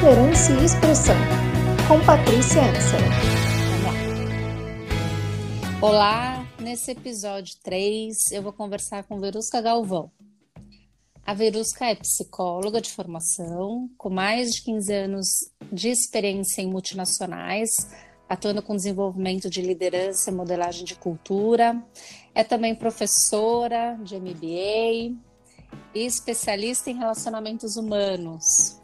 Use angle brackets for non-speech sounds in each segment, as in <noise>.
Liderança e Expressão, com Patrícia Ansel. Olá, nesse episódio 3 eu vou conversar com Verusca Galvão. A Verusca é psicóloga de formação, com mais de 15 anos de experiência em multinacionais, atuando com desenvolvimento de liderança e modelagem de cultura. É também professora de MBA e especialista em relacionamentos humanos.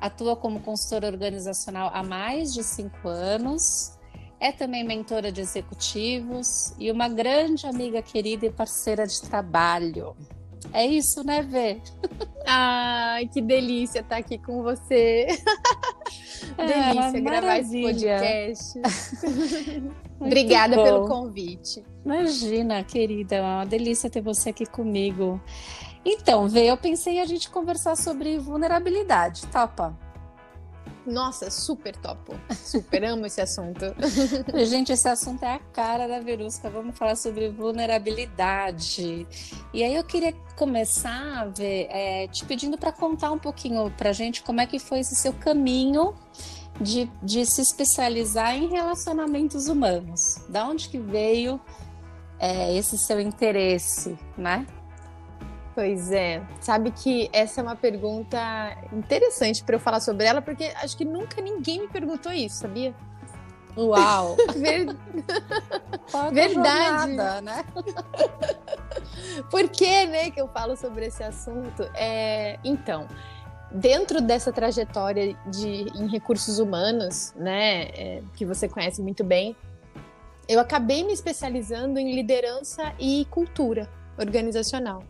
Atua como consultora organizacional há mais de cinco anos. É também mentora de executivos e uma grande amiga querida e parceira de trabalho. É isso, né, Vê? <laughs> Ai, que delícia estar aqui com você. É, delícia gravar esse podcast. <laughs> Obrigada bom. pelo convite. Imagina, querida, é uma delícia ter você aqui comigo. Então, Vê, eu pensei em a gente conversar sobre vulnerabilidade, topa? Nossa, super topo. Super amo esse assunto. <laughs> Gente, esse assunto é a cara da Verusca. Vamos falar sobre vulnerabilidade. E aí eu queria começar, ver, é, te pedindo para contar um pouquinho para gente como é que foi esse seu caminho de, de se especializar em relacionamentos humanos. Da onde que veio é, esse seu interesse, né? Pois é. Sabe que essa é uma pergunta interessante para eu falar sobre ela, porque acho que nunca ninguém me perguntou isso, sabia? Uau! Ver... <laughs> Verdade. Jornada, né? <laughs> Por que, né, que eu falo sobre esse assunto? É... Então, dentro dessa trajetória de em recursos humanos, né, é, que você conhece muito bem, eu acabei me especializando em liderança e cultura organizacional.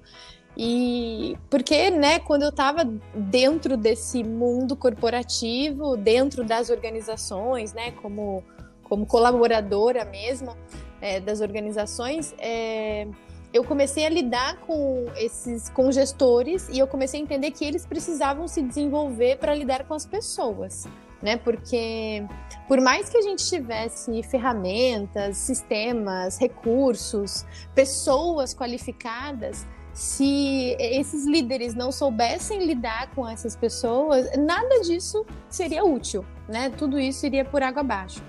E porque, né, quando eu estava dentro desse mundo corporativo, dentro das organizações, né, como, como colaboradora mesmo é, das organizações, é, eu comecei a lidar com esses gestores e eu comecei a entender que eles precisavam se desenvolver para lidar com as pessoas, né? Porque por mais que a gente tivesse ferramentas, sistemas, recursos, pessoas qualificadas, se esses líderes não soubessem lidar com essas pessoas, nada disso seria útil, né? Tudo isso iria por água abaixo.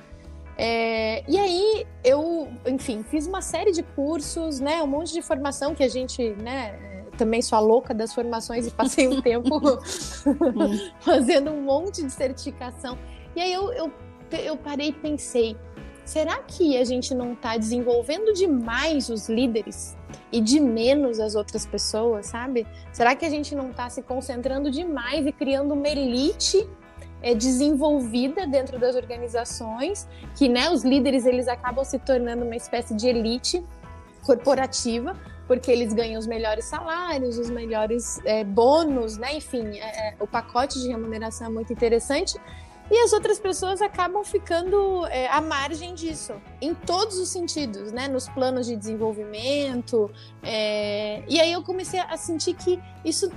É, e aí eu, enfim, fiz uma série de cursos, né? Um monte de formação que a gente, né? Também sou a louca das formações e passei um tempo <laughs> <laughs> fazendo um monte de certificação. E aí eu, eu, eu parei e pensei, será que a gente não está desenvolvendo demais os líderes e de menos as outras pessoas, sabe? Será que a gente não está se concentrando demais e criando uma elite é, desenvolvida dentro das organizações, que né, os líderes eles acabam se tornando uma espécie de elite corporativa, porque eles ganham os melhores salários, os melhores é, bônus, né? Enfim, é, é o pacote de remuneração é muito interessante e as outras pessoas acabam ficando é, à margem disso, em todos os sentidos, né? Nos planos de desenvolvimento. É... E aí eu comecei a sentir que isso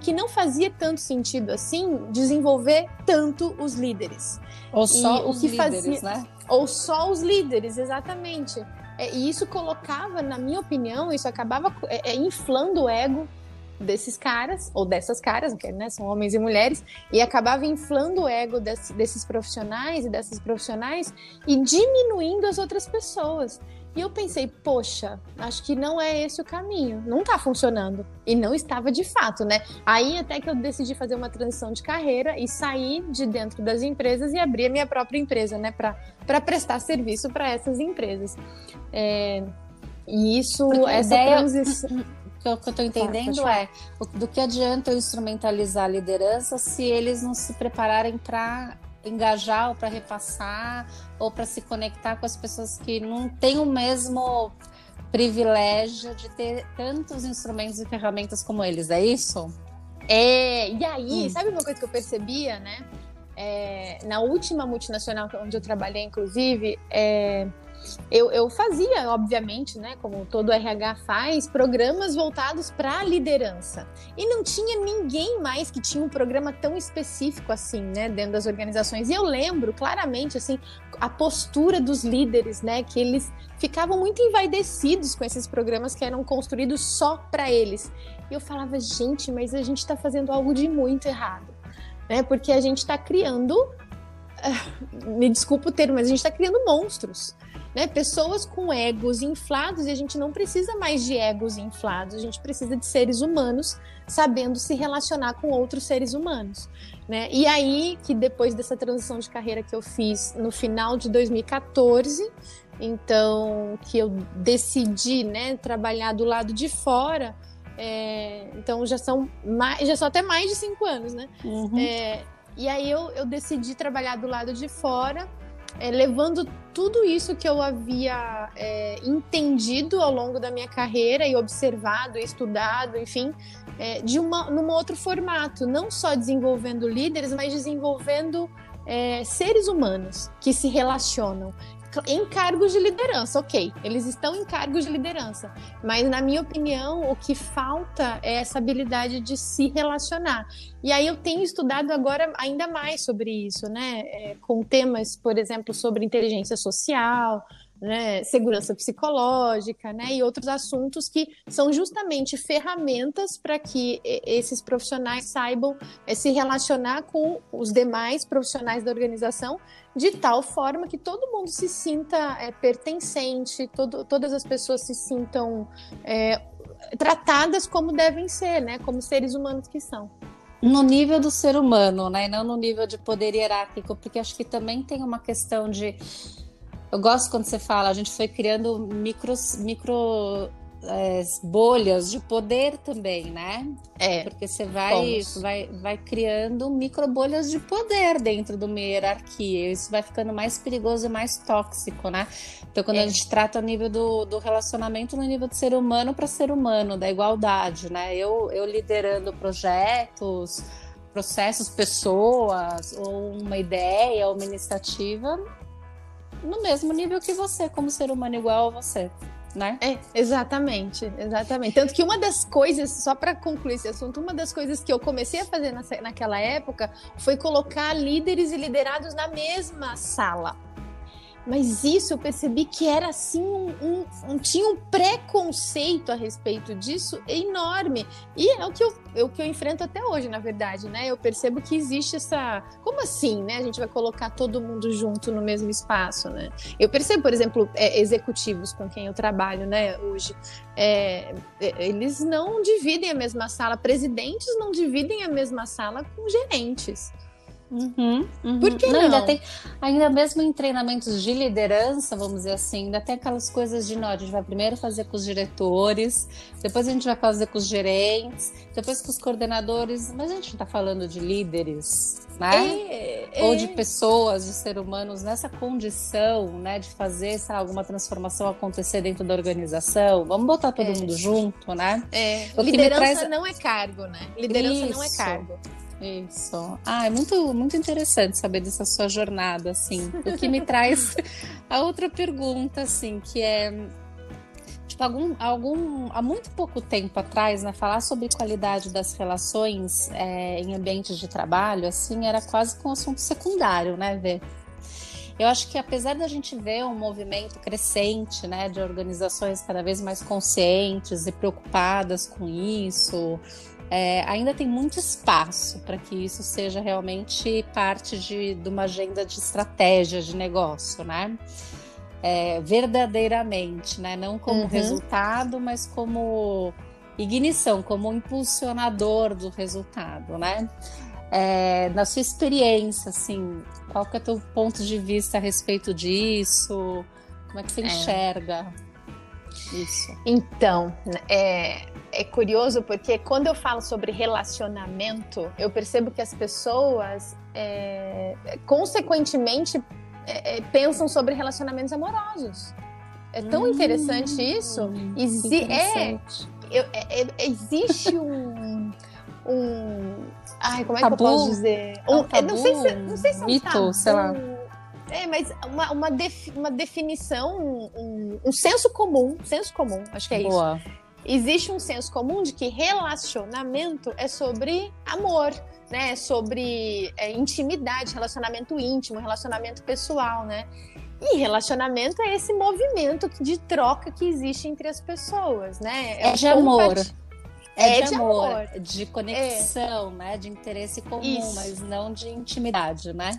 que não fazia tanto sentido assim desenvolver tanto os líderes. Ou só e os líderes, fazia... né? Ou só os líderes, exatamente. É, e isso colocava, na minha opinião, isso acabava é, é, inflando o ego desses caras, ou dessas caras, porque né, são homens e mulheres, e acabava inflando o ego desse, desses profissionais e dessas profissionais e diminuindo as outras pessoas. E eu pensei, poxa, acho que não é esse o caminho, não tá funcionando. E não estava de fato, né? Aí até que eu decidi fazer uma transição de carreira e sair de dentro das empresas e abrir a minha própria empresa, né? Para prestar serviço para essas empresas. É, e isso, Porque essa ideia... transição <clears throat> que eu, que eu tô entendendo é do que adianta eu instrumentalizar a liderança se eles não se prepararem para engajar ou para repassar ou para se conectar com as pessoas que não têm o mesmo privilégio de ter tantos instrumentos e ferramentas como eles, é isso? É, e aí, hum. sabe uma coisa que eu percebia, né? É, na última multinacional onde eu trabalhei, inclusive, é, eu, eu fazia, obviamente, né, como todo RH faz, programas voltados para a liderança. E não tinha ninguém mais que tinha um programa tão específico assim, né, dentro das organizações. E eu lembro claramente, assim, a postura dos líderes, né, que eles ficavam muito envaidecidos com esses programas que eram construídos só para eles. E eu falava, gente, mas a gente está fazendo algo de muito errado né? Porque a gente está criando, <laughs> me desculpa o termo, mas a gente está criando monstros. Né? Pessoas com egos inflados e a gente não precisa mais de egos inflados, a gente precisa de seres humanos sabendo se relacionar com outros seres humanos. Né? E aí que depois dessa transição de carreira que eu fiz no final de 2014, então que eu decidi né, trabalhar do lado de fora, é, então já são mais, já são até mais de cinco anos, né? Uhum. É, e aí eu, eu decidi trabalhar do lado de fora é, levando tudo isso que eu havia é, entendido ao longo da minha carreira e observado, estudado, enfim, é, de uma, num outro formato, não só desenvolvendo líderes, mas desenvolvendo é, seres humanos que se relacionam em cargos de liderança, ok, eles estão em cargos de liderança, mas na minha opinião o que falta é essa habilidade de se relacionar. E aí eu tenho estudado agora ainda mais sobre isso, né, é, com temas, por exemplo, sobre inteligência social, né, segurança psicológica, né, e outros assuntos que são justamente ferramentas para que esses profissionais saibam é, se relacionar com os demais profissionais da organização de tal forma que todo mundo se sinta é, pertencente, todo, todas as pessoas se sintam é, tratadas como devem ser, né, como seres humanos que são no nível do ser humano, né? Não no nível de poder hierárquico, porque acho que também tem uma questão de eu gosto quando você fala, a gente foi criando micros, micro é, bolhas de poder também, né? É. Porque você vai, vai, vai criando micro bolhas de poder dentro de uma hierarquia. Isso vai ficando mais perigoso e mais tóxico, né? Então, quando é. a gente trata o nível do, do relacionamento no nível de ser humano para ser humano, da igualdade, né? Eu, eu liderando projetos, processos, pessoas, ou uma ideia, ou uma iniciativa, no mesmo nível que você, como ser humano igual a você. Né? É, exatamente, exatamente. Tanto que uma das coisas, só para concluir esse assunto, uma das coisas que eu comecei a fazer na, naquela época foi colocar líderes e liderados na mesma sala. Mas isso eu percebi que era assim um, um, um, tinha um preconceito a respeito disso enorme. E é o que eu, é o que eu enfrento até hoje na verdade né? Eu percebo que existe essa como assim né? A gente vai colocar todo mundo junto no mesmo espaço né? Eu percebo por exemplo é, executivos com quem eu trabalho né hoje. É, é eles não dividem a mesma sala presidentes não dividem a mesma sala com gerentes Uhum, uhum. Por que não? não? Ainda, tem, ainda mesmo em treinamentos de liderança, vamos dizer assim, ainda tem aquelas coisas de nós. A gente vai primeiro fazer com os diretores, depois a gente vai fazer com os gerentes, depois com os coordenadores, mas a gente está falando de líderes, né? É, é. Ou de pessoas, de seres humanos nessa condição, né, de fazer sabe, alguma transformação acontecer dentro da organização. Vamos botar todo é. mundo junto, né? É. Liderança traz... não é cargo, né? Liderança Isso. não é cargo. Isso. Ah, é muito, muito interessante saber dessa sua jornada, assim. O que me traz a outra pergunta, assim, que é tipo, algum, algum, há muito pouco tempo atrás, né, falar sobre qualidade das relações é, em ambientes de trabalho, assim, era quase com um assunto secundário, né, Vê? Eu acho que apesar da gente ver um movimento crescente, né, de organizações cada vez mais conscientes e preocupadas com isso, é, ainda tem muito espaço para que isso seja realmente parte de, de, uma agenda de estratégia de negócio, né? É, verdadeiramente, né? Não como uhum. resultado, mas como ignição, como impulsionador do resultado, né? É, na sua experiência, assim, qual que é o teu ponto de vista a respeito disso? Como é que você é. enxerga isso? Então, é, é curioso porque quando eu falo sobre relacionamento, eu percebo que as pessoas, é, consequentemente, é, é pensam sobre relacionamentos amorosos. É tão hum, interessante isso. Exi interessante. É, é, é, existe um, um. Ai, como é tabu? que eu posso dizer? Um, um não sei se, não sei se é um mito, tabu, sei lá. É, mas uma, uma, uma definição, um, um, senso comum, senso comum, acho que é Boa. isso existe um senso comum de que relacionamento é sobre amor, né? É sobre é, intimidade, relacionamento íntimo, relacionamento pessoal, né? E relacionamento é esse movimento de troca que existe entre as pessoas, né? É, é de amor. é, é de, de amor, amor, de conexão, né? De interesse comum, Isso. mas não de intimidade, né?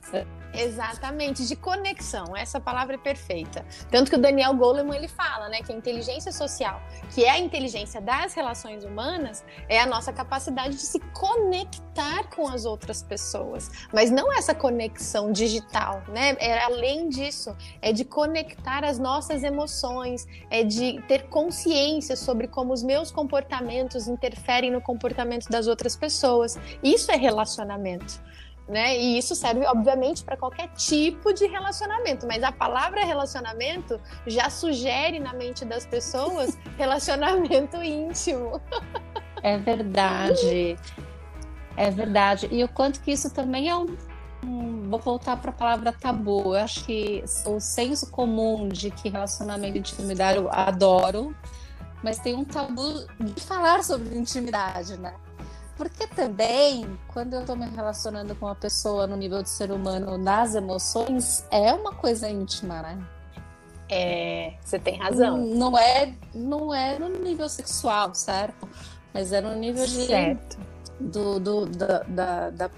Exatamente, de conexão. Essa palavra é perfeita. Tanto que o Daniel Goleman ele fala, né, que a inteligência social, que é a inteligência das relações humanas, é a nossa capacidade de se conectar com as outras pessoas, mas não essa conexão digital, né? É além disso, é de conectar as nossas emoções, é de ter consciência sobre como os meus comportamentos interferem no comportamento das outras pessoas. Isso é relacionamento né? E isso serve, obviamente, para qualquer tipo de relacionamento, mas a palavra relacionamento já sugere na mente das pessoas <laughs> relacionamento íntimo. É verdade. É verdade. E o quanto que isso também é um. vou voltar para a palavra tabu. Eu acho que o senso comum de que relacionamento e intimidade eu adoro, mas tem um tabu de falar sobre intimidade, né? Porque também, quando eu estou me relacionando com uma pessoa no nível de ser humano nas emoções, é uma coisa íntima, né? É, você tem razão. Não, não é, não é no nível sexual, certo? Mas é no nível de certo. do, do da, da, da,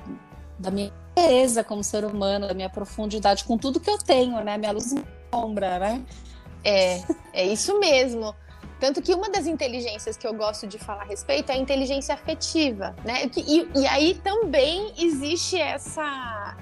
da minha beleza como ser humano, da minha profundidade, com tudo que eu tenho, né? Minha luz e sombra, né? É, é isso mesmo. Tanto que uma das inteligências que eu gosto de falar a respeito é a inteligência afetiva, né? E, e aí também existe essa,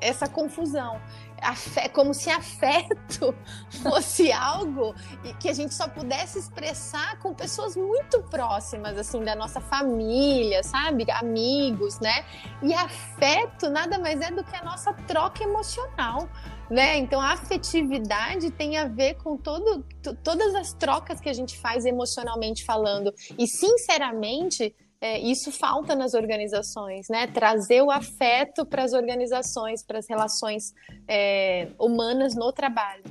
essa confusão. Afé, como se afeto <laughs> fosse algo que a gente só pudesse expressar com pessoas muito próximas, assim, da nossa família, sabe? Amigos, né? E afeto nada mais é do que a nossa troca emocional né? Então a afetividade tem a ver com todo, todas as trocas que a gente faz emocionalmente falando. E sinceramente, é, isso falta nas organizações, né? Trazer o afeto para as organizações, para as relações é, humanas no trabalho.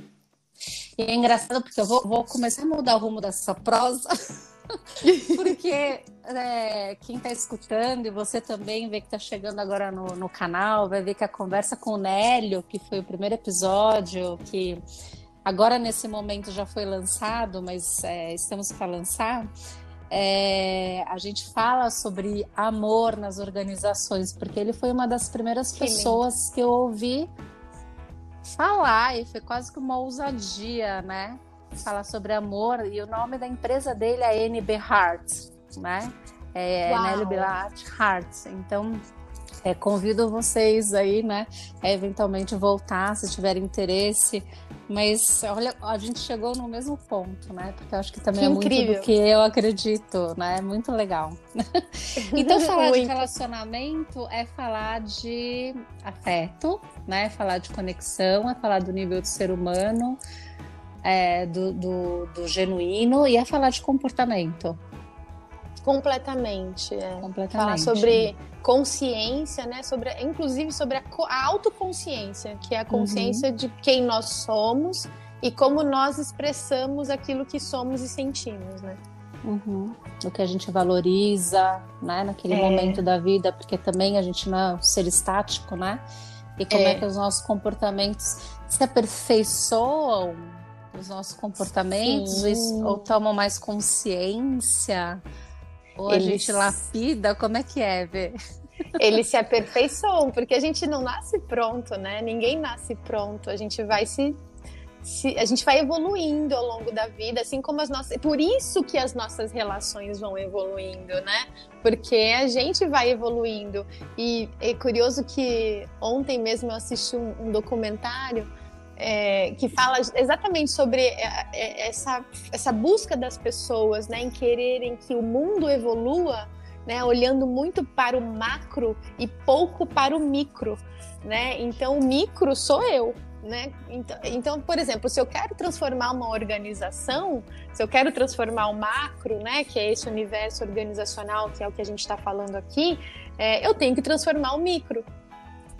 E é engraçado porque eu vou, vou começar a mudar o rumo dessa prosa. <laughs> Porque é, quem está escutando, e você também vê que está chegando agora no, no canal, vai ver que a conversa com o Nélio, que foi o primeiro episódio, que agora nesse momento já foi lançado, mas é, estamos para lançar. É, a gente fala sobre amor nas organizações, porque ele foi uma das primeiras que pessoas lindo. que eu ouvi falar, e foi quase que uma ousadia, né? falar sobre amor e o nome da empresa dele é NB Heart, né? É NB Heart. Então, é, convido vocês aí, né, a eventualmente voltar se tiverem interesse. Mas olha, a gente chegou no mesmo ponto, né? Porque eu acho que também que é incrível. muito do que eu acredito, né? Muito legal. <laughs> então, falar de relacionamento é falar de afeto, né? É falar de conexão, é falar do nível do ser humano, é, do, do, do, genuíno e a falar de comportamento. Completamente. É. Completamente. Falar sobre consciência, né? Sobre, inclusive sobre a, a autoconsciência, que é a consciência uhum. de quem nós somos e como nós expressamos aquilo que somos e sentimos, né? Uhum. O que a gente valoriza, né, naquele é. momento da vida, porque também a gente não é um ser estático, né? E como é, é que os nossos comportamentos se aperfeiçoam os nossos comportamentos, ou tomam mais consciência, ou Eles... a gente lapida, como é que é, Vê? Eles se aperfeiçoam, porque a gente não nasce pronto, né? Ninguém nasce pronto, a gente vai se se, a gente vai evoluindo ao longo da vida, assim como as nossas. Por isso que as nossas relações vão evoluindo, né? Porque a gente vai evoluindo. E é curioso que ontem mesmo eu assisti um, um documentário é, que fala exatamente sobre é, é, essa, essa busca das pessoas né, em quererem que o mundo evolua, né, olhando muito para o macro e pouco para o micro. Né? Então, o micro sou eu. Né? Então, então, por exemplo, se eu quero transformar uma organização, se eu quero transformar o macro, né, que é esse universo organizacional, que é o que a gente está falando aqui, é, eu tenho que transformar o micro.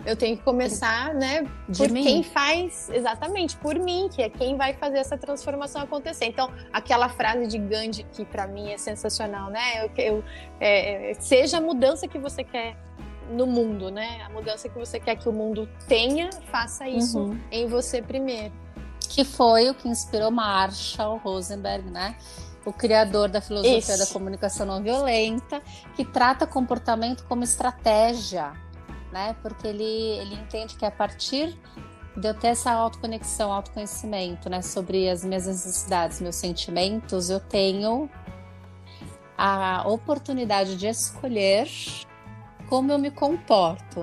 Eu tenho que começar, né, de por mim. quem faz, exatamente, por mim, que é quem vai fazer essa transformação acontecer. Então, aquela frase de Gandhi, que para mim é sensacional, né? Eu, eu é, seja a mudança que você quer no mundo, né? A mudança que você quer que o mundo tenha, faça isso uhum. em você primeiro. Que foi o que inspirou Marshall Rosenberg, né? o criador da filosofia da comunicação não violenta, que trata comportamento como estratégia, né? Porque ele, ele entende que a partir de eu ter essa autoconexão, autoconhecimento, né, sobre as minhas necessidades, meus sentimentos, eu tenho a oportunidade de escolher como eu me comporto,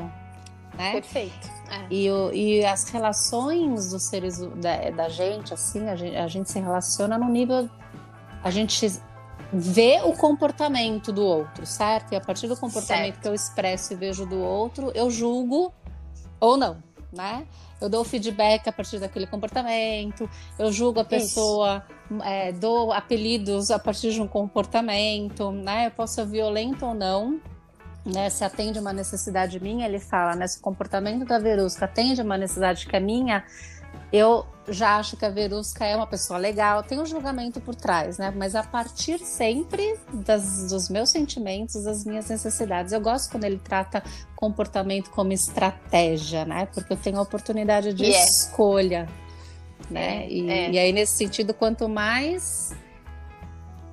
né? Perfeito. É. E, o- e as relações dos seres da, da gente, assim, a gente, a gente se relaciona no nível. A gente vê o comportamento do outro, certo? E a partir do comportamento Certo. que eu expresso e vejo do outro, eu julgo ou não, né? Eu dou feedback a partir daquele comportamento, eu julgo a pessoa, é, dou apelidos a partir de um comportamento, né? Eu posso ser violento ou não, né, se atende uma necessidade minha, ele fala, né, se o comportamento da Verusca atende uma necessidade que é minha, eu já acho que a Verusca é uma pessoa legal, tem um julgamento por trás, né, mas a partir sempre das, dos meus sentimentos, das minhas necessidades. Eu gosto quando ele trata comportamento como estratégia, né, porque eu tenho a oportunidade de é. escolha, né, É, e, é. e aí nesse sentido, quanto mais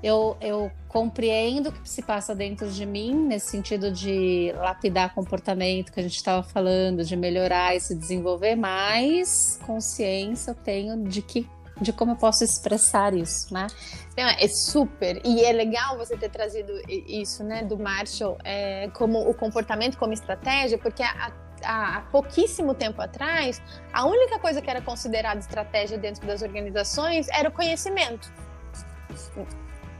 eu, eu compreendo o que se passa dentro de mim, nesse sentido de lapidar comportamento que a gente estava falando, de melhorar e se desenvolver, mais consciência eu tenho de que de como eu posso expressar isso, né? Não, é super. E é legal você ter trazido isso, né, do Marshall, é, como o comportamento como estratégia, porque há, há- há pouquíssimo tempo atrás, a única coisa que era considerada estratégia dentro das organizações era o conhecimento.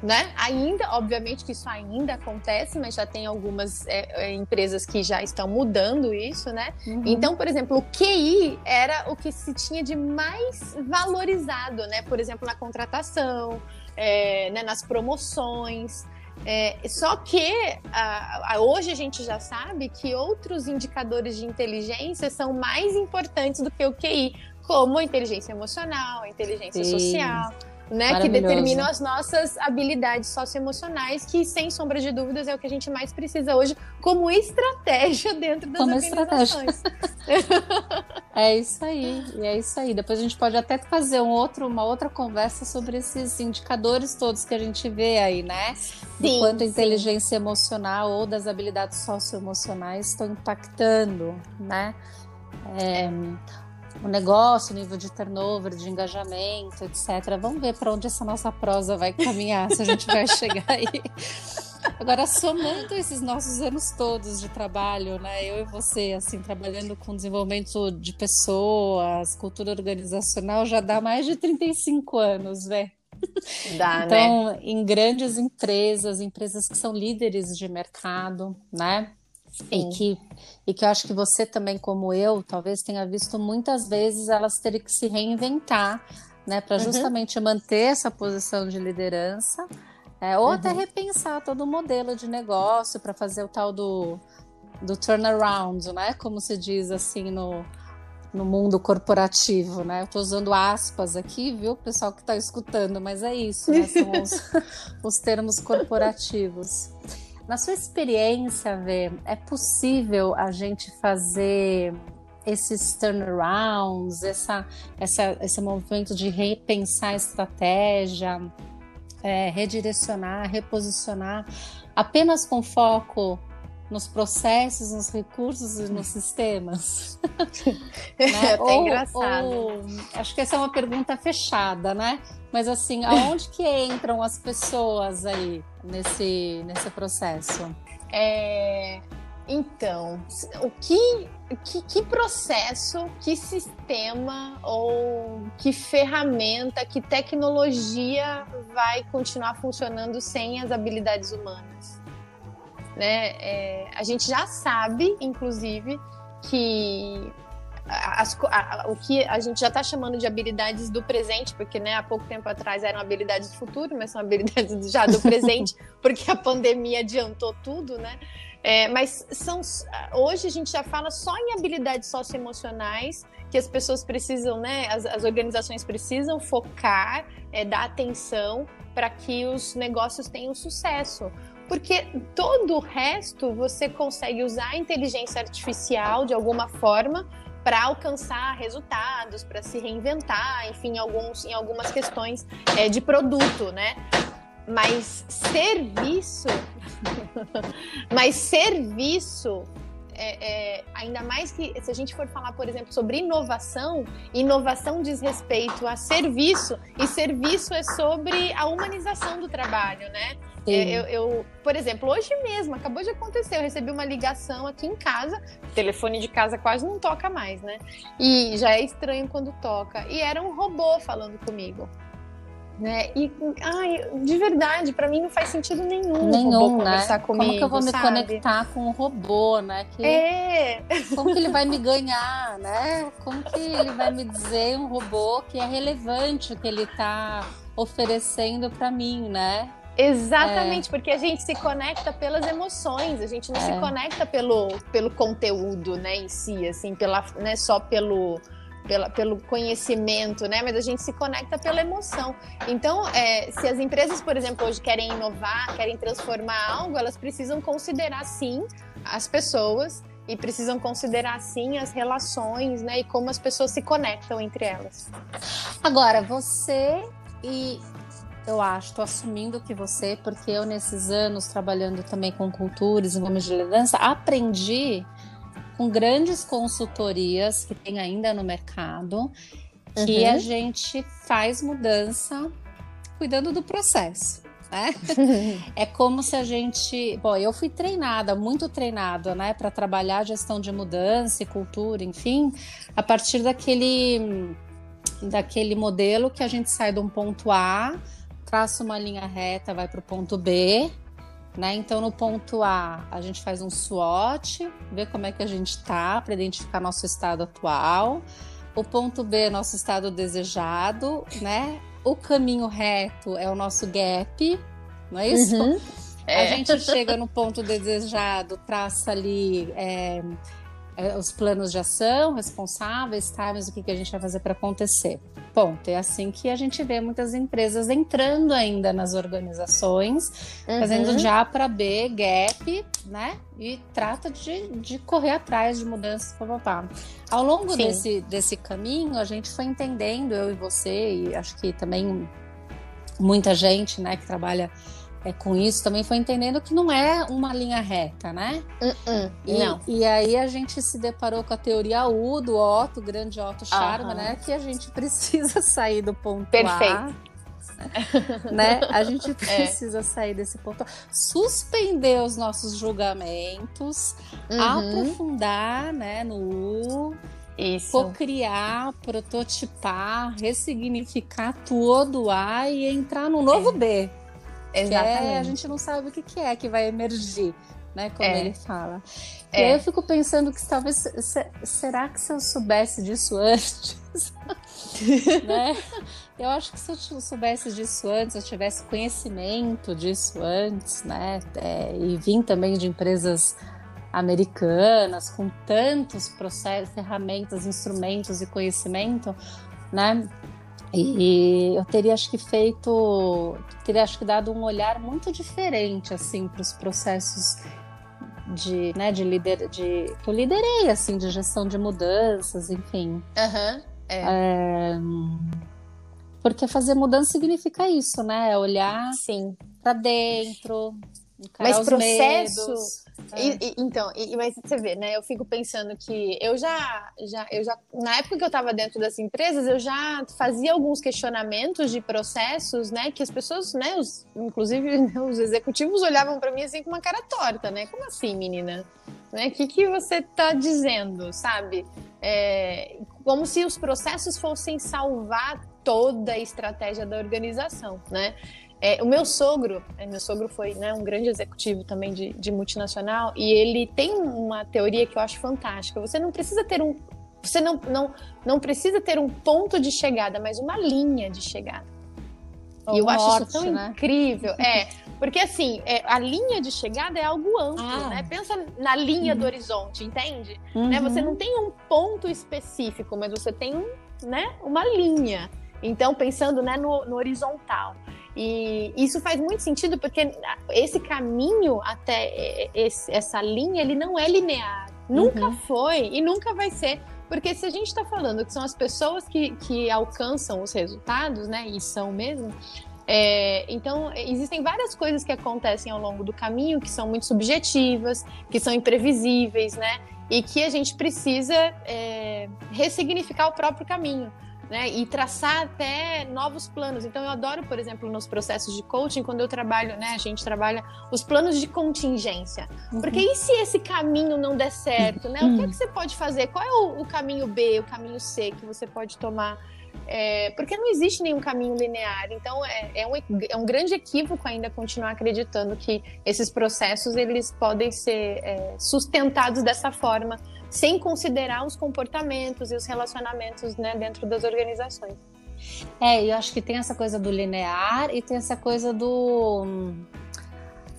Né? Ainda, obviamente que isso ainda acontece, mas já tem algumas é, é, empresas que já estão mudando isso, né? Uhum. Então, por exemplo, o QI era o que se tinha de mais valorizado, né? Por exemplo, na contratação, é, né, nas promoções. É, só que a- a- hoje a gente já sabe que outros indicadores de inteligência são mais importantes do que o QI, como a inteligência emocional, a inteligência Sim. social. Né, que determinam as nossas habilidades socioemocionais, que sem sombra de dúvidas é o que a gente mais precisa hoje como estratégia dentro das Como organizações. <laughs> É isso aí, e é isso aí. Depois a gente pode até fazer um outro, uma outra conversa sobre esses indicadores todos que a gente vê aí, né? Do Sim, quanto a sim. inteligência emocional ou das habilidades socioemocionais estão impactando, né? É, o negócio, o nível de turnover, de engajamento, etc. Vamos ver para onde essa nossa prosa vai caminhar, se a gente vai <laughs> chegar aí. Agora, somando esses nossos anos todos de trabalho, né? Eu e você, assim, trabalhando com desenvolvimento de pessoas, cultura organizacional, já dá mais de 35 anos, velho. Dá, né? Então, em grandes empresas, empresas que são líderes de mercado, né? E que, e que eu acho que você também, como eu, talvez tenha visto muitas vezes elas terem que se reinventar, né? Para Uhum. justamente manter essa posição de liderança, é, ou até Uhum. repensar todo o modelo de negócio para fazer o tal do, do turnaround, né? Como se diz assim no, no mundo corporativo, né? Eu estou usando aspas aqui, viu, pessoal que está escutando, mas é isso, né? São os, <laughs> os termos corporativos. Na sua experiência, Vê, é possível a gente fazer esses turnarounds, essa, essa, esse movimento de repensar a estratégia, é, redirecionar, reposicionar, apenas com foco nos processos, nos recursos e nos sistemas? <laughs> É né? até engraçado. ou- acho que essa é uma pergunta fechada, né? Mas assim, aonde que entram as pessoas aí nesse, nesse processo? É, Então, o que, que, que processo, que sistema ou que ferramenta, que tecnologia vai continuar funcionando sem as habilidades humanas? Né? É, a gente já sabe, inclusive, que as a- o que a gente já está chamando de habilidades do presente, porque né, há pouco tempo atrás eram habilidades do futuro, mas são habilidades já do presente, <laughs> porque a pandemia adiantou tudo, né? É, mas são hoje a gente já fala só em habilidades socioemocionais que as pessoas precisam, né? As, as organizações precisam focar, é, dar atenção para que os negócios tenham sucesso. Porque todo o resto você consegue usar a inteligência artificial de alguma forma para alcançar resultados, para se reinventar, enfim, em, alguns, em algumas questões é, de produto, né? Mas serviço, <laughs> mas serviço é, é, ainda mais que se a gente for falar, por exemplo, sobre inovação, inovação diz respeito a serviço, e serviço é sobre a humanização do trabalho, né? É, eu, eu, por exemplo, hoje mesmo, acabou de acontecer, eu recebi uma ligação aqui em casa, o telefone de casa quase não toca mais, né? E já é estranho quando toca. E era um robô falando comigo. Né? E ai, de verdade, para mim não faz sentido nenhum, nenhum né? Comigo, como que eu vou me conectar com um robô, né? Que, é. Como que ele vai me ganhar, né? Como que ele vai me dizer um robô que é relevante o que ele está oferecendo para mim, né? Exatamente, é. porque a gente se conecta pelas emoções, a gente não é. se conecta pelo, pelo conteúdo, né, em si, assim, pela, né, só pelo pela, pelo conhecimento, né? Mas a gente se conecta pela emoção. Então, é, se as empresas, por exemplo, hoje querem inovar, querem transformar algo, elas precisam considerar sim as pessoas e precisam considerar sim as relações, né? E como as pessoas se conectam entre elas. Agora, você e eu acho, estou assumindo que você, porque eu nesses anos trabalhando também com culturas e nomes de liderança, aprendi com grandes consultorias que tem ainda no mercado, que uhum. a gente faz mudança cuidando do processo. Né? <laughs> é como se a gente. Bom, eu fui treinada, muito treinada, né, para trabalhar gestão de mudança e cultura, enfim, a partir daquele, daquele modelo que a gente sai de um ponto A, traça uma linha reta, vai para o ponto B, né? Então, no ponto A, a gente faz um SWOT, vê como é que a gente está para identificar nosso estado atual. O ponto B nosso estado desejado, né? O caminho reto é o nosso gap, não é isso? Uhum. É. A gente chega no ponto desejado, traça ali é, os planos de ação, responsáveis, times, o que, que a gente vai fazer para acontecer. Ponto. É assim que a gente vê muitas empresas entrando ainda nas organizações, uhum. fazendo de A para B, gap, né? E trata de, de correr atrás de mudanças, papapá. Ao longo desse, desse caminho, a gente foi entendendo, eu e você, e acho que também muita gente, né, que trabalha é, com isso também foi entendendo que não é uma linha reta, né? Uh -uh, e, não. E aí a gente se deparou com a teoria U do Otto, grande Otto Scharma, uh -huh. né? Que a gente <laughs> precisa sair do ponto Perfeito. A. né? A gente <laughs> é. precisa é. sair desse ponto, suspender os nossos julgamentos, uhum. aprofundar, né, no U, isso. criar, prototipar, ressignificar todo A e entrar no novo é. B. Exatamente. É, a gente não sabe o que, que é que vai emergir, né? Como é. ele fala. É. E aí eu fico pensando que talvez. Se, será que se eu soubesse disso antes? <laughs> né? Eu acho que se eu soubesse disso antes, eu tivesse conhecimento disso antes, né? É, e vim também de empresas americanas com tantos processos, ferramentas, instrumentos e conhecimento, né? E eu teria acho que feito, teria acho que dado um olhar muito diferente assim para os processos de, né, de líder, de que eu liderei assim, de gestão de mudanças, enfim. Uhum, é. É, porque fazer mudança significa isso, né? É olhar para dentro, mas processo. E, e, então, e, mas você vê, né? Eu fico pensando que eu já, já, eu já, na época que eu estava dentro das empresas, eu já fazia alguns questionamentos de processos, né? Que as pessoas, né? Os, inclusive <laughs> os executivos olhavam para mim assim com uma cara torta, né? Como assim, menina? Né? O que, que você está dizendo, sabe? É, como se os processos fossem salvar toda a estratégia da organização, né? É, o meu sogro, é, meu sogro foi né, um grande executivo também de, de, multinacional e ele tem uma teoria que eu acho fantástica. Você não precisa ter um, você não, não, não precisa ter um ponto de chegada, mas uma linha de chegada. e eu acho isso tão né? incrível. É, porque assim, é, a linha de chegada é algo amplo, ah. né? Pensa na linha uhum. do horizonte, entende? Uhum. Né? Você não tem um ponto específico, mas você tem né, uma linha. Então, pensando né, no, no horizontal. E isso faz muito sentido porque esse caminho até esse, essa linha, ele não é linear. Nunca uhum. foi e nunca vai ser. Porque se a gente está falando que são as pessoas que, que alcançam os resultados, né, e são mesmo, É, então, existem várias coisas que acontecem ao longo do caminho que são muito subjetivas, que são imprevisíveis, né? E que a gente precisa é, ressignificar o próprio caminho né? E traçar até novos planos. Então eu adoro, por exemplo, nos processos de coaching, quando eu trabalho, né? A gente trabalha os planos de contingência. Uhum. Porque e se esse caminho não der certo, né? O que é que você pode fazer? Qual é o, o caminho B, o caminho C que você pode tomar? É, porque não existe nenhum caminho linear. Então é, é, um, é um grande equívoco ainda continuar acreditando que esses processos eles podem ser é, sustentados dessa forma sem considerar os comportamentos e os relacionamentos né, dentro das organizações. É, eu acho que tem essa coisa do linear e tem essa coisa do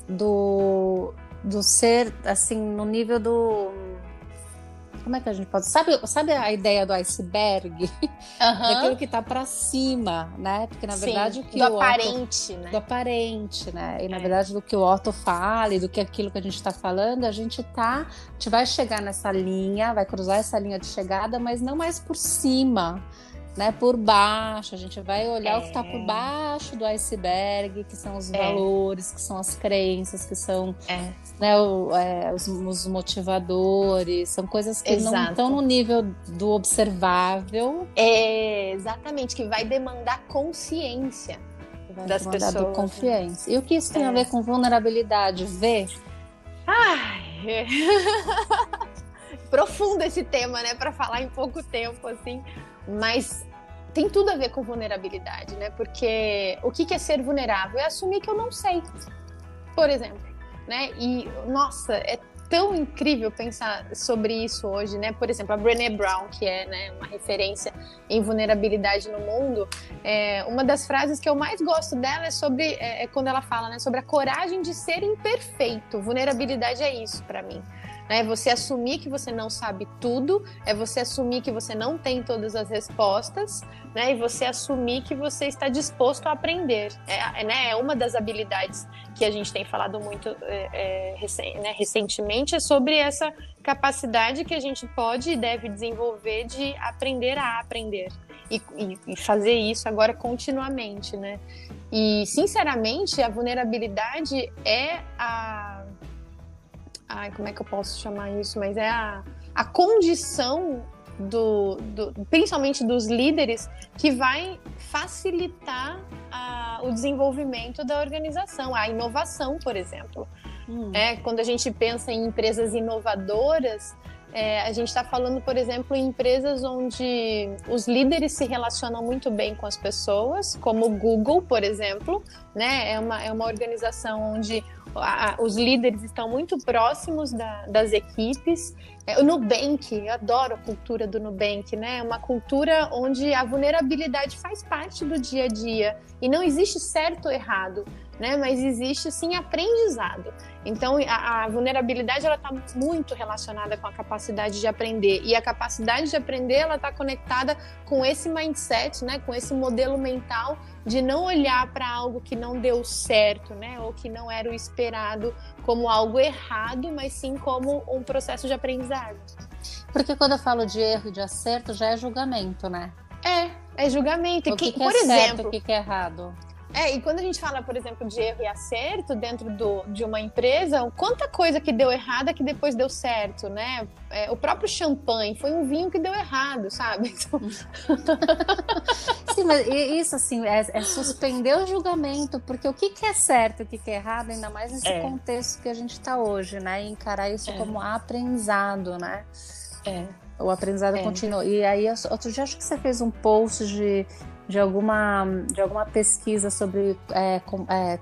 do do ser assim no nível do como é que a gente pode sabe sabe a ideia do iceberg? Uhum. <laughs> daquilo que está para cima né? Porque na verdade Sim, o que do o aparente Otto, né? do aparente né? E na é. verdade do que o Otto fala e do que aquilo que a gente está falando a gente tá a gente vai chegar nessa linha vai cruzar essa linha de chegada mas não mais por cima né, por baixo, a gente vai olhar é. o que está por baixo do iceberg, que são os é. valores, que são as crenças, que são é. né, o, é, os, os, motivadores, são coisas que Exato. não estão no nível do observável. É, exatamente, que vai demandar consciência vai das demandar pessoas. Né? confiança. E o que isso tem a é. ver com vulnerabilidade? Ver? Ai. <laughs> Profundo esse tema, né, para falar em pouco tempo, assim. Mas tem tudo a ver com vulnerabilidade, né? Porque o que é ser vulnerável? É assumir que eu não sei, por exemplo, né? E, nossa, é tão incrível pensar sobre isso hoje, né? Por exemplo, a Brené Brown, que é né, uma referência em vulnerabilidade no mundo, é, uma das frases que eu mais gosto dela é sobre é, é quando ela fala, né, sobre a coragem de ser imperfeito. Vulnerabilidade é isso para mim. É você assumir que você não sabe tudo, é você assumir que você não tem todas as respostas, né? E você assumir que você está disposto a aprender. É, é né? é uma das habilidades que a gente tem falado muito é, é, né? recentemente, é sobre essa capacidade que a gente pode e deve desenvolver de aprender a aprender. E, e, e fazer isso agora continuamente, né? E, sinceramente, a vulnerabilidade é a ai, como é que eu posso chamar isso? Mas é a, a condição do, do, principalmente dos líderes, que vai facilitar a, o desenvolvimento da organização, a inovação, por exemplo. Hum. É, quando a gente pensa em empresas inovadoras, é, a gente está falando, por exemplo, em empresas onde os líderes se relacionam muito bem com as pessoas, como o Google, por exemplo, né? É uma, é uma organização onde a, os líderes estão muito próximos da, das equipes. É, o Nubank, eu adoro a cultura do Nubank, né? É uma cultura onde a vulnerabilidade faz parte do dia a dia e não existe certo ou errado né? Mas existe sim aprendizado. Então a, a vulnerabilidade ela está muito relacionada com a capacidade de aprender e a capacidade de aprender ela está conectada com esse mindset, né? Com esse modelo mental de não olhar para algo que não deu certo, né? Ou que não era o esperado como algo errado, mas sim como um processo de aprendizado. Porque quando eu falo de erro e de acerto já é julgamento, né? É, é julgamento. O que, que, que é por é exemplo, certo, o que, que é errado? É, e quando a gente fala, por exemplo, de erro e acerto dentro do, de uma empresa, quanta coisa que deu errada que depois deu certo, né? É, o próprio champanhe foi um vinho que deu errado, sabe? <laughs> Então... Sim, mas isso, assim, é, é, suspender o julgamento, porque o que, que é certo e o que, que é errado, ainda mais nesse é. contexto que a gente está hoje, né? E encarar isso é. como aprendizado, né? É. O aprendizado é. continua. E aí, outro dia, acho que você fez um post de de alguma, de alguma pesquisa sobre é, com, é,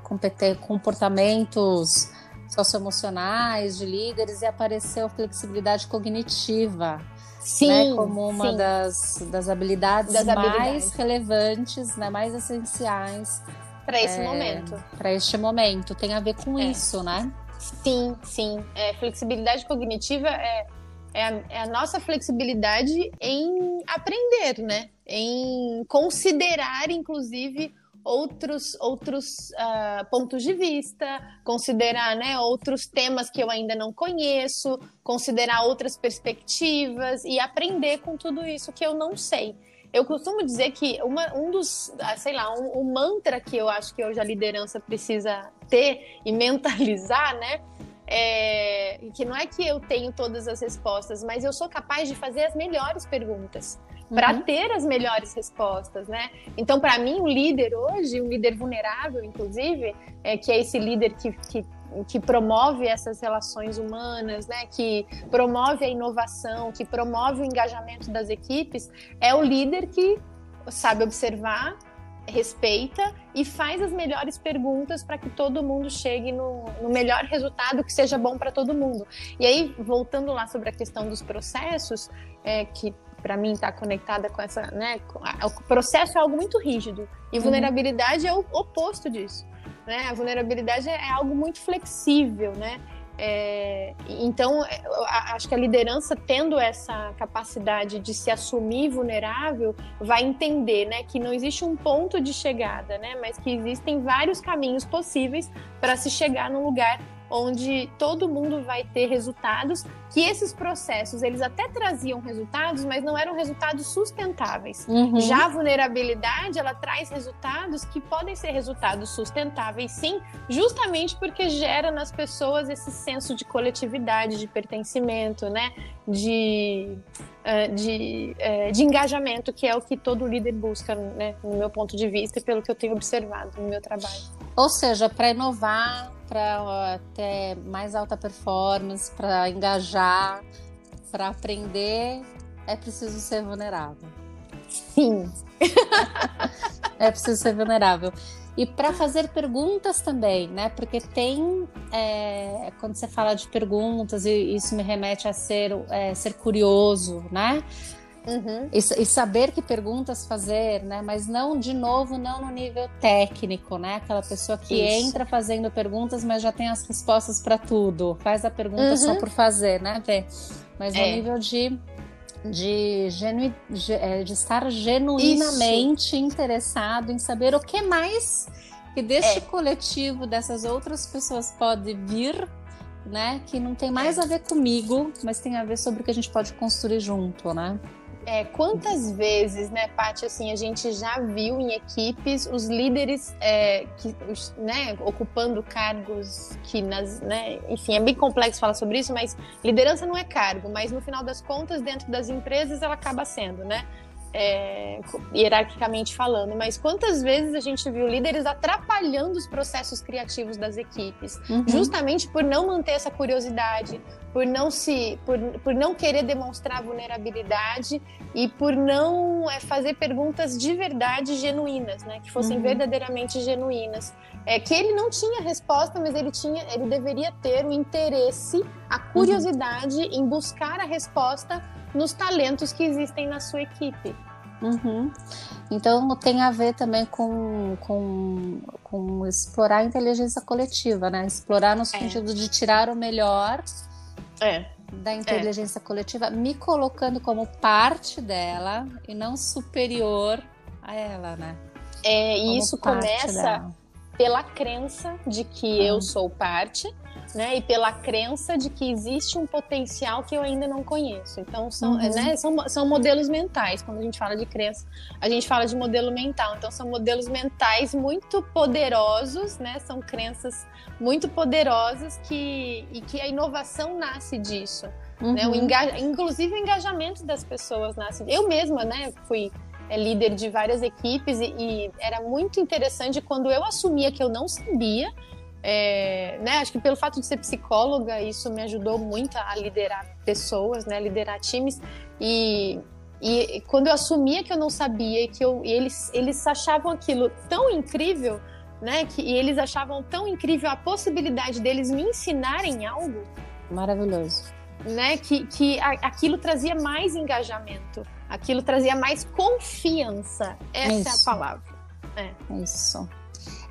comportamentos socioemocionais de líderes e apareceu flexibilidade cognitiva. Sim, né, como uma sim. Das, das habilidades das mais habilidades. relevantes, né, mais essenciais para esse é, momento. Para este momento, tem a ver com é. isso, né? Sim, sim. É, flexibilidade cognitiva é, é a, é a nossa flexibilidade em aprender, né? Em considerar, inclusive, outros, outros uh, pontos de vista, considerar né, outros temas que eu ainda não conheço, considerar outras perspectivas e aprender com tudo isso que eu não sei. Eu costumo dizer que uma, um dos, ah, sei lá, um, um mantra que eu acho que hoje a liderança precisa ter e mentalizar, né? É, que não é que eu tenho todas as respostas, mas eu sou capaz de fazer as melhores perguntas para uhum. ter as melhores respostas, né? Então, para mim, o líder hoje, um líder vulnerável, inclusive, é que é esse líder que, que que promove essas relações humanas, né, que promove a inovação, que promove o engajamento das equipes, é o líder que sabe observar, respeita e faz as melhores perguntas para que todo mundo chegue no, no, melhor resultado que seja bom para todo mundo. E aí, voltando lá sobre a questão dos processos, é, que para mim está conectada com essa, né, o processo é algo muito rígido e uhum. vulnerabilidade uhum. é o oposto disso. Né? A vulnerabilidade é algo muito flexível, né? É, então, acho que a liderança tendo essa capacidade de se assumir vulnerável, vai entender, né, que não existe um ponto de chegada, né, mas que existem vários caminhos possíveis para se chegar num lugar onde todo mundo vai ter resultados, que esses processos eles até traziam resultados, mas não eram resultados sustentáveis. Uhum. Já a vulnerabilidade, ela traz resultados que podem ser resultados sustentáveis, sim, justamente porque gera nas pessoas esse senso de coletividade, de pertencimento, né? De, uh, de, uh, de engajamento, que é o que todo líder busca, né? No meu ponto de vista e pelo que eu tenho observado no meu trabalho. Ou seja, para inovar, para ter mais alta performance, para engajar, para aprender, é preciso ser vulnerável. Sim. <laughs> é preciso ser vulnerável. E para fazer perguntas também, né? Porque tem. É, quando você fala de perguntas, e isso me remete a ser, é, ser curioso, né? Uhum. E, e, saber que perguntas fazer, né? Mas não, de novo, não no nível técnico, né? Aquela pessoa que Isso. entra fazendo perguntas, mas já tem as respostas para tudo. Faz a pergunta uhum. só por fazer, né, Vê? Mas no é. nível de de, genu, de, é, de, estar genuinamente Isso. interessado em saber o que mais que deste é. coletivo, dessas outras pessoas pode vir, né? Que não tem mais é. a ver comigo, mas tem a ver sobre o que a gente pode construir junto, né? É, quantas vezes, né, Paty, assim, a gente já viu em equipes os líderes é, que, os, né, ocupando cargos que nas, né, enfim, é bem complexo falar sobre isso, mas liderança não é cargo, mas no final das contas, dentro das empresas, ela acaba sendo, né? É, hierarquicamente falando, mas quantas vezes a gente viu líderes atrapalhando os processos criativos das equipes, uhum. justamente por não manter essa curiosidade, por não se, por, por não querer demonstrar vulnerabilidade e por não é, fazer perguntas de verdade genuínas, né, que fossem uhum. verdadeiramente genuínas. É que ele não tinha resposta, mas ele tinha, ele deveria ter o interesse, a curiosidade uhum. em buscar a resposta nos talentos que existem na sua equipe. Uhum. Então tem a ver também com, com, com explorar a inteligência coletiva, né? Explorar no é. sentido de tirar o melhor é. da inteligência é. coletiva, me colocando como parte dela e não superior a ela, né? É, e isso começa dela. pela crença de que eu sou parte né? E pela crença de que existe um potencial que eu ainda não conheço. Então, são, uhum. né, são, são modelos mentais. Quando a gente fala de crença, a gente fala de modelo mental. Então, são modelos mentais muito poderosos, né? São crenças muito poderosas que, e que a inovação nasce disso. Uhum. Né? O uhum. enga, inclusive, o engajamento das pessoas nasce. Eu mesma, né, fui é, líder de várias equipes e, e, era muito interessante quando eu assumia que eu não sabia é, né, acho que pelo fato de ser psicóloga, isso me ajudou muito a liderar pessoas, né, liderar times. E, e quando eu assumia que eu não sabia e que eu, e eles, eles achavam aquilo tão incrível, né, que, e eles achavam tão incrível a possibilidade deles me ensinarem algo. Maravilhoso. Né, que, que aquilo trazia mais engajamento, aquilo trazia mais confiança. Essa Isso. é a palavra. É. Isso.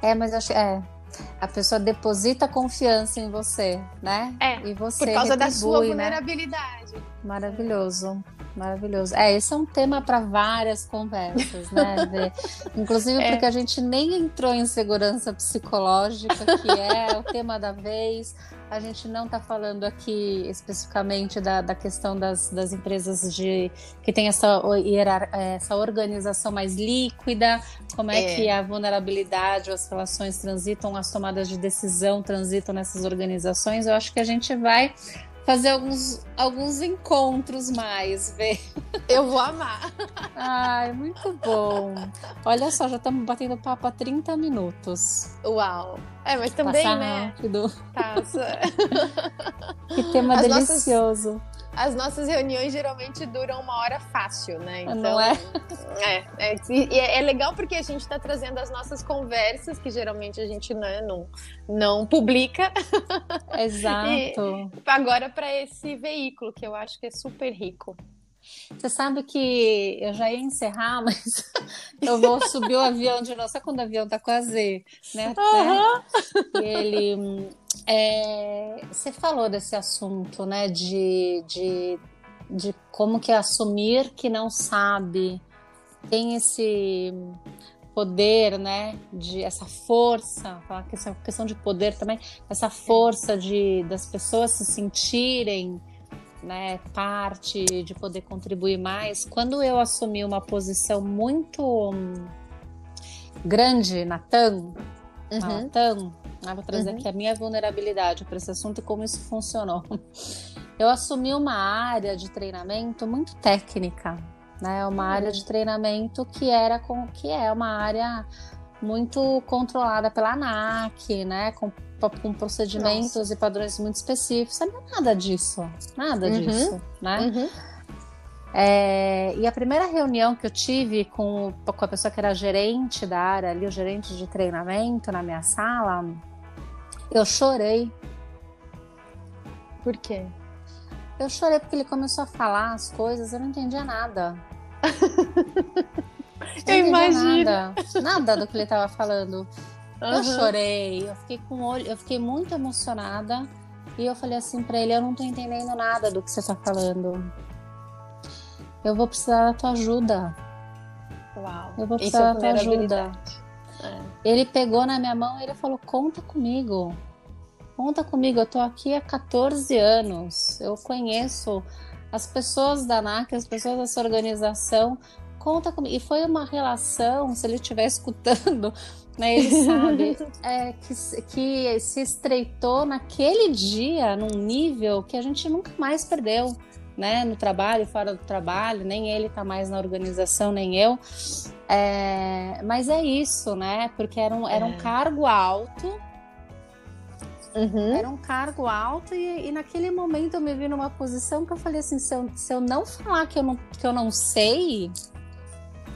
É, mas acho é, a pessoa deposita confiança em você, né? É. E você por causa retribui, da sua né? vulnerabilidade. Né? Maravilhoso. Maravilhoso. É, esse é um tema para várias conversas, né? <laughs> Inclusive é. porque a gente nem entrou em segurança psicológica, que é o tema da vez. A gente não está falando aqui especificamente da, da questão das, das empresas de que tem essa, essa organização mais líquida, como é, é, que a vulnerabilidade, as relações transitam, as tomadas de decisão transitam nessas organizações. Eu acho que a gente vai fazer alguns, alguns encontros mais, ver. Eu vou amar. Ai, muito bom. Olha só, já estamos batendo papo há 30 minutos. Uau. É, mas também, Passa né? Rápido. Passa. que tema As delicioso. Nossas as nossas reuniões geralmente duram uma hora fácil, né? Então, não é? É, é, é, é legal porque a gente está trazendo as nossas conversas, que geralmente a gente né, não, não publica. <laughs> Exato. e agora para esse veículo, que eu acho que é super rico. Você sabe que eu já ia encerrar, <laughs> mas eu vou subir o avião de novo. Sabe quando o avião tá quase, né? Uhum. E ele. É, você falou desse assunto, né? De, de, de como que é assumir que não sabe. Tem esse poder, né, de essa força, essa questão de poder também, essa força de das pessoas se sentirem né, parte, de poder contribuir mais. Quando eu assumi uma posição muito hum, grande na TAM, uhum. na TAM, né, vou trazer uhum. aqui a minha vulnerabilidade para esse assunto e como isso funcionou. <laughs> Eu assumi uma área de treinamento muito técnica, né? Uma uhum. área de treinamento que era com que é uma área muito controlada pela ANAC, né? Com com procedimentos Nossa. e padrões muito específicos. Sabia nada disso, nada uhum. disso, né? Uhum. É, e a primeira reunião que eu tive com, com a pessoa que era gerente da área, ali, o gerente de treinamento na minha sala, eu chorei. Por quê? Eu chorei porque ele começou a falar as coisas, eu não entendia nada. <laughs> eu imagino. Nada, nada do que ele estava falando. Uhum. Eu chorei, eu fiquei com olho, eu fiquei muito emocionada. E eu falei assim para ele, eu não tô entendendo nada do que você tá falando. Eu vou precisar da tua ajuda. Uau. Eu vou precisar é da tua ajuda. É. Ele pegou na minha mão e ele falou: "Conta comigo. Conta comigo, eu tô aqui há 14 anos. Eu conheço as pessoas da NAC, as pessoas dessa organização. Conta comigo". E foi uma relação, se ele estiver <laughs> escutando, né? Ele sabe <laughs> é, que, que se estreitou naquele dia num nível que a gente nunca mais perdeu. Né, no trabalho, fora do trabalho, nem ele está mais na organização, nem eu. É, mas é isso, né? Porque era um, era um é. cargo alto. Uhum. Era um cargo alto e, e, naquele momento eu me vi numa posição que eu falei assim, se eu, se eu não falar que eu não, que eu não sei,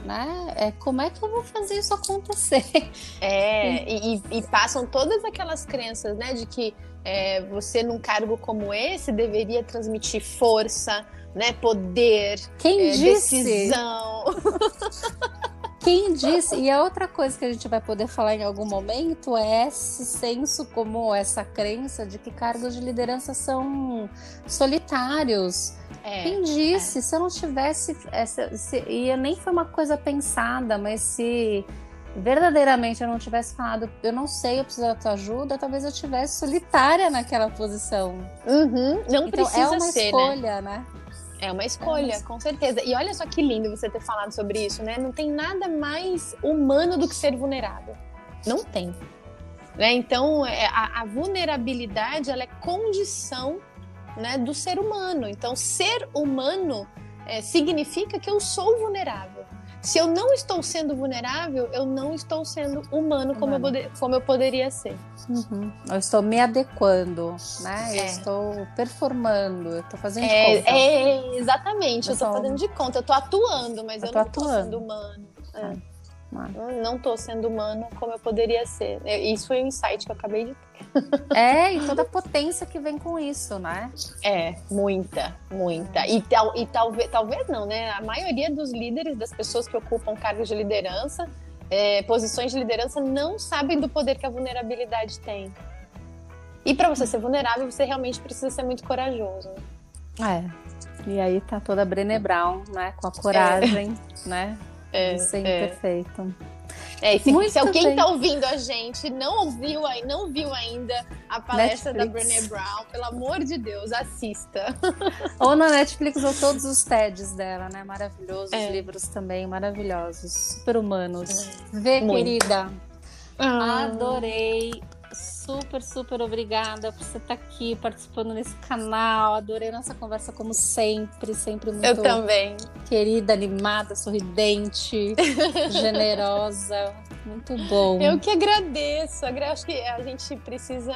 né? É, como é que eu vou fazer isso acontecer? É, e, e passam todas aquelas crenças, né, de que é, você num cargo como esse deveria transmitir força, né, poder, Quem é, disse? decisão. <laughs> Quem disse, e a outra coisa que a gente vai poder falar em algum momento é esse senso como essa crença de que cargos de liderança são solitários. É, Quem disse? É. Se eu não tivesse. Essa, se, e nem foi uma coisa pensada, mas se verdadeiramente eu não tivesse falado, eu não sei, eu preciso da tua ajuda, talvez eu tivesse solitária naquela posição. Uhum, não então, precisa é uma ser, escolha, né? né? É uma escolha, é uma... com certeza. E olha só que lindo você ter falado sobre isso, né? Não tem nada mais humano do que ser vulnerável. Não tem. Né? Então, é, a, a vulnerabilidade ela é condição né, do ser humano. Então, ser humano é, significa que eu sou vulnerável. Se eu não estou sendo vulnerável, eu não estou sendo humano como, eu, poder, como eu poderia ser. Uhum. Eu estou me adequando, né? É. Eu estou performando, eu estou fazendo de é, conta. É, exatamente, eu, estou fazendo de conta, eu estou atuando, mas eu, eu não estou sendo humano. É. é. Não estou sendo humano como eu poderia ser. Isso foi um insight que eu acabei de ter. É, e toda a potência que vem com isso, né? É, muita, muita. E, tal, e talvez, talvez não, né? A maioria dos líderes, das pessoas que ocupam cargos de liderança, é, posições de liderança, não sabem do poder que a vulnerabilidade tem. E para você ser vulnerável, você realmente precisa ser muito corajoso. É. E aí tá toda a Brené Brown, né? Com a coragem, é. né? É, ser é. imperfeito. É, se, Muito se alguém bem. tá ouvindo a gente, não ouviu aí, não viu ainda a palestra Netflix. da Brené Brown, pelo amor de Deus, assista. <laughs> Ou na Netflix ou todos os TEDs dela, né? Maravilhosos, é. livros também maravilhosos, super humanos. É. Vê, Muito. querida. Ah. Adorei super, super obrigada por você estar aqui participando nesse canal. Adorei nossa conversa como sempre, sempre muito Eu também. querida, animada, sorridente, <laughs> generosa. Muito bom. Eu que agradeço. Acho que a gente precisa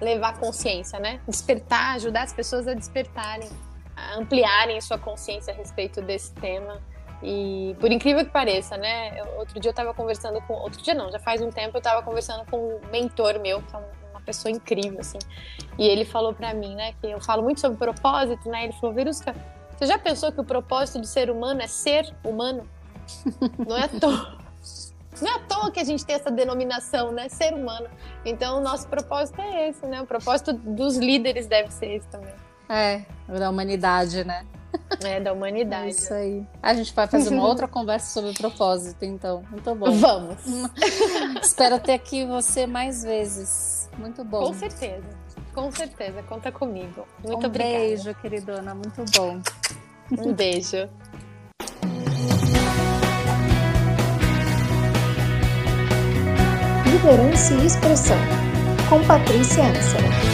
levar consciência, né? Despertar, ajudar as pessoas a despertarem, a ampliarem sua consciência a respeito desse tema. E por incrível que pareça, né? Eu, outro dia eu tava conversando com. Outro dia não, já faz um tempo eu tava conversando com um mentor meu, que é uma pessoa incrível, assim. E ele falou para mim, né, que eu falo muito sobre propósito, né? Ele falou, Verusca, você já pensou que o propósito do ser humano é ser humano? <laughs> Não é à toa. Não é à toa que a gente tem essa denominação, né? Ser humano. Então, o nosso propósito é esse, né? O propósito dos líderes deve ser esse também. É, da humanidade, né? É, da humanidade. É isso aí. A gente vai fazer uma outra <laughs> conversa sobre propósito, então. Muito bom. Vamos. <laughs> Espero ter aqui você mais vezes. Muito bom. Com certeza. Com certeza. Conta comigo. Muito um obrigada. beijo, queridona. Muito bom. Um beijo. Liderança e Expressão, com Patrícia Ansara.